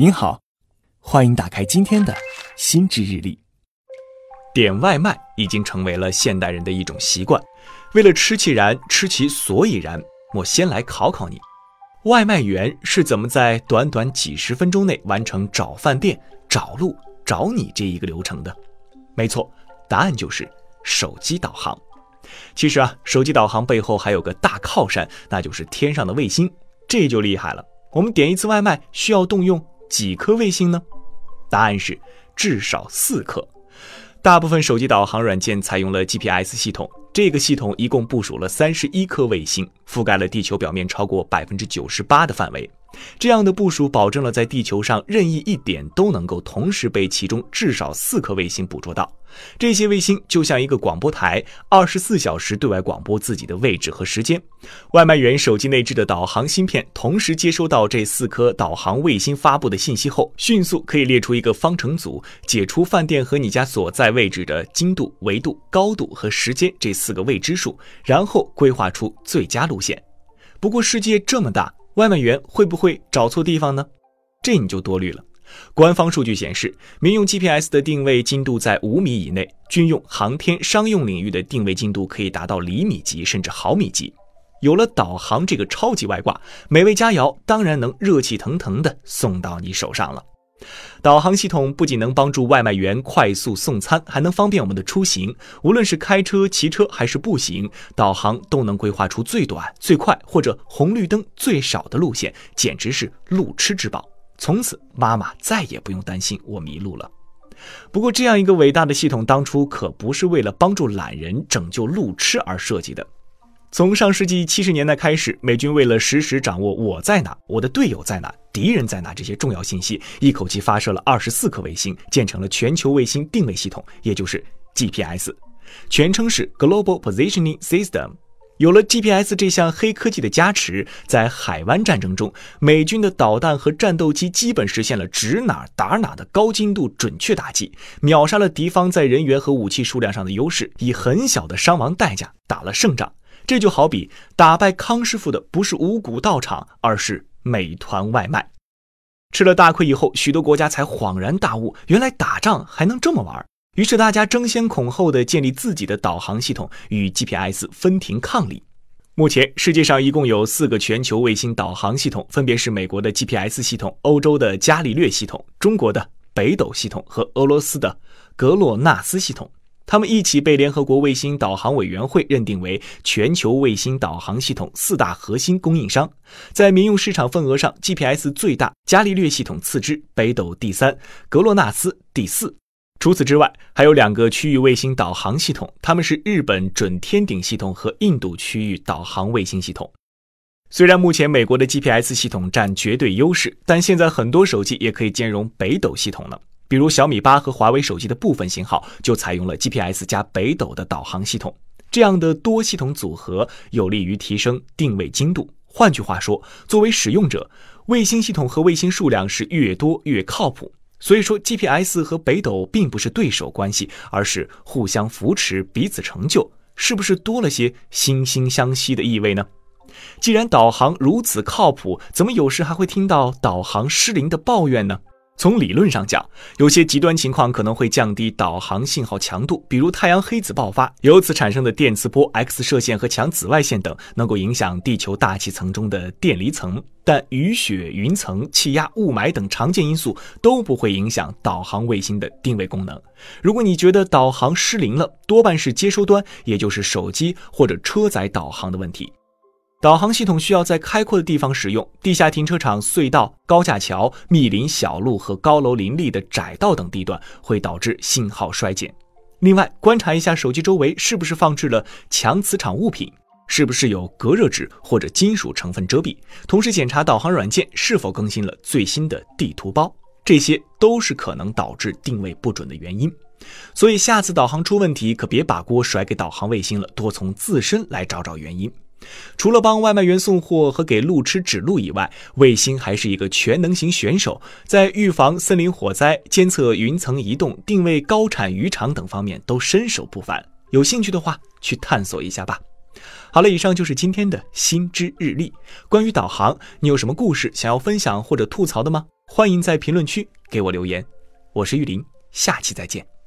您好，欢迎打开今天的心智日历。点外卖已经成为了现代人的一种习惯。为了吃其然，吃其所以然，我先来考考你：外卖员是怎么在短短几十分钟内完成找饭店、找路、找你这一个流程的？没错，答案就是手机导航。其实啊，手机导航背后还有个大靠山，那就是天上的卫星，这就厉害了。我们点一次外卖需要动用几颗卫星呢？答案是至少四颗。大部分手机导航软件采用了 GPS 系统，这个系统一共部署了三十一颗卫星，覆盖了地球表面超过百分之九十八的范围。这样的部署保证了在地球上任意一点都能够同时被其中至少四颗卫星捕捉到。这些卫星就像一个广播台，二十四小时对外广播自己的位置和时间。外卖员手机内置的导航芯片同时接收到这四颗导航卫星发布的信息后，迅速可以列出一个方程组，解出饭店和你家所在位置的经度、纬度、高度和时间这四个未知数，然后规划出最佳路线。不过世界这么大。外卖员会不会找错地方呢？这你就多虑了。官方数据显示，民用 GPS 的定位精度在五米以内，军用、航天、商用领域的定位精度可以达到厘米级甚至毫米级。有了导航这个超级外挂，美味佳肴当然能热气腾腾的送到你手上了。导航系统不仅能帮助外卖员快速送餐，还能方便我们的出行。无论是开车、骑车还是步行，导航都能规划出最短、最快或者红绿灯最少的路线，简直是路痴之宝。从此，妈妈再也不用担心我迷路了。不过，这样一个伟大的系统，当初可不是为了帮助懒人拯救路痴而设计的。从上世纪七十年代开始，美军为了实时掌握我在哪、我的队友在哪、敌人在哪这些重要信息，一口气发射了二十四颗卫星，建成了全球卫星定位系统，也就是 GPS，全称是 Global Positioning System。有了 GPS 这项黑科技的加持，在海湾战争中，美军的导弹和战斗机基本实现了指哪打哪的高精度准确打击，秒杀了敌方在人员和武器数量上的优势，以很小的伤亡代价打了胜仗。这就好比打败康师傅的不是五谷道场，而是美团外卖。吃了大亏以后，许多国家才恍然大悟，原来打仗还能这么玩。于是大家争先恐后的建立自己的导航系统，与 GPS 分庭抗礼。目前世界上一共有四个全球卫星导航系统，分别是美国的 GPS 系统、欧洲的伽利略系统、中国的北斗系统和俄罗斯的格洛纳斯系统。他们一起被联合国卫星导航委员会认定为全球卫星导航系统四大核心供应商，在民用市场份额上，GPS 最大，伽利略系统次之，北斗第三，格洛纳斯第四。除此之外，还有两个区域卫星导航系统，他们是日本准天顶系统和印度区域导航卫星系统。虽然目前美国的 GPS 系统占绝对优势，但现在很多手机也可以兼容北斗系统了。比如小米八和华为手机的部分型号就采用了 GPS 加北斗的导航系统，这样的多系统组合有利于提升定位精度。换句话说，作为使用者，卫星系统和卫星数量是越多越靠谱。所以说，GPS 和北斗并不是对手关系，而是互相扶持、彼此成就，是不是多了些惺惺相惜的意味呢？既然导航如此靠谱，怎么有时还会听到导航失灵的抱怨呢？从理论上讲，有些极端情况可能会降低导航信号强度，比如太阳黑子爆发，由此产生的电磁波、X 射线和强紫外线等，能够影响地球大气层中的电离层。但雨雪、云层、气压、雾霾等常见因素都不会影响导航卫星的定位功能。如果你觉得导航失灵了，多半是接收端，也就是手机或者车载导航的问题。导航系统需要在开阔的地方使用，地下停车场、隧道、高架桥、密林小路和高楼林立的窄道等地段会导致信号衰减。另外，观察一下手机周围是不是放置了强磁场物品，是不是有隔热纸或者金属成分遮蔽，同时检查导航软件是否更新了最新的地图包，这些都是可能导致定位不准的原因。所以，下次导航出问题，可别把锅甩给导航卫星了，多从自身来找找原因。除了帮外卖员送货和给路痴指路以外，卫星还是一个全能型选手，在预防森林火灾、监测云层移动、定位高产渔场等方面都身手不凡。有兴趣的话，去探索一下吧。好了，以上就是今天的新知日历。关于导航，你有什么故事想要分享或者吐槽的吗？欢迎在评论区给我留言。我是玉林，下期再见。